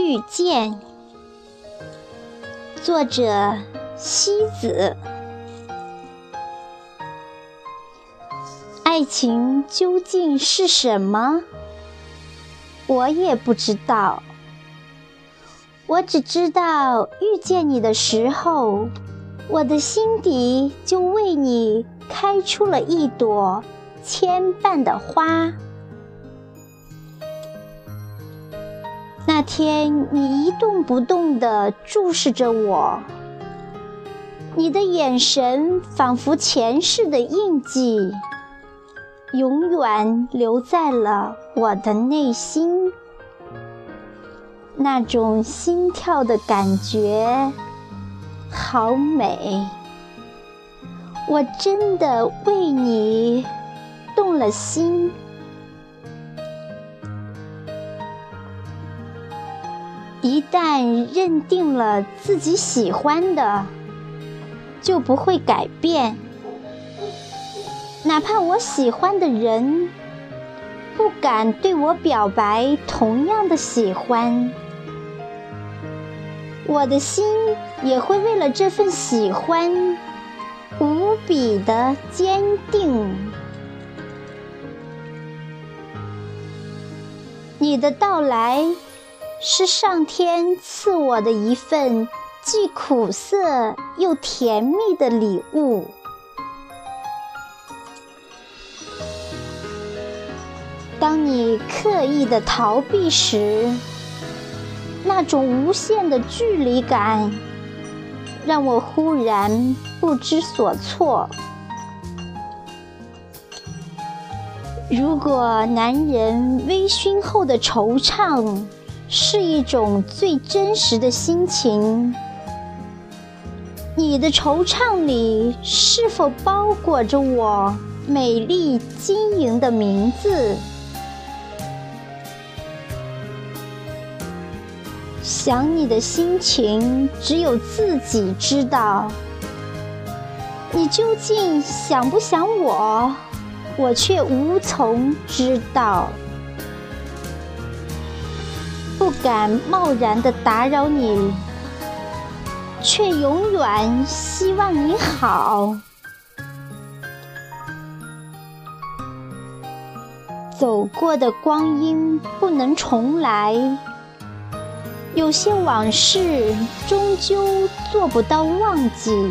遇见》，作者西子。爱情究竟是什么？我也不知道。我只知道，遇见你的时候，我的心底就为你开出了一朵牵绊的花。那天，你一动不动地注视着我，你的眼神仿佛前世的印记。永远留在了我的内心，那种心跳的感觉好美。我真的为你动了心。一旦认定了自己喜欢的，就不会改变。哪怕我喜欢的人不敢对我表白同样的喜欢，我的心也会为了这份喜欢无比的坚定。你的到来是上天赐我的一份既苦涩又甜蜜的礼物。当你刻意的逃避时，那种无限的距离感，让我忽然不知所措。如果男人微醺后的惆怅是一种最真实的心情，你的惆怅里是否包裹着我美丽晶莹的名字？想你的心情，只有自己知道。你究竟想不想我，我却无从知道。敢贸然的打扰你，却永远希望你好。走过的光阴不能重来。有些往事终究做不到忘记。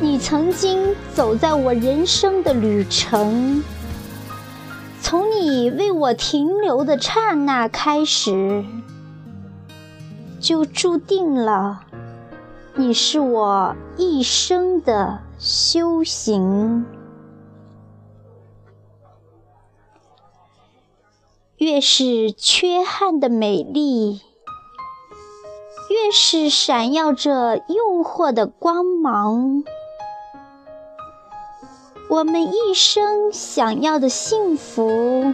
你曾经走在我人生的旅程，从你为我停留的刹那开始，就注定了你是我一生的修行。越是缺憾的美丽，越是闪耀着诱惑的光芒。我们一生想要的幸福，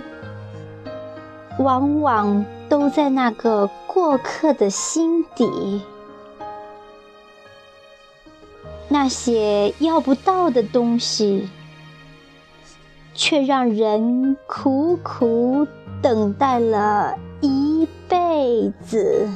往往都在那个过客的心底。那些要不到的东西，却让人苦苦。等待了一辈子。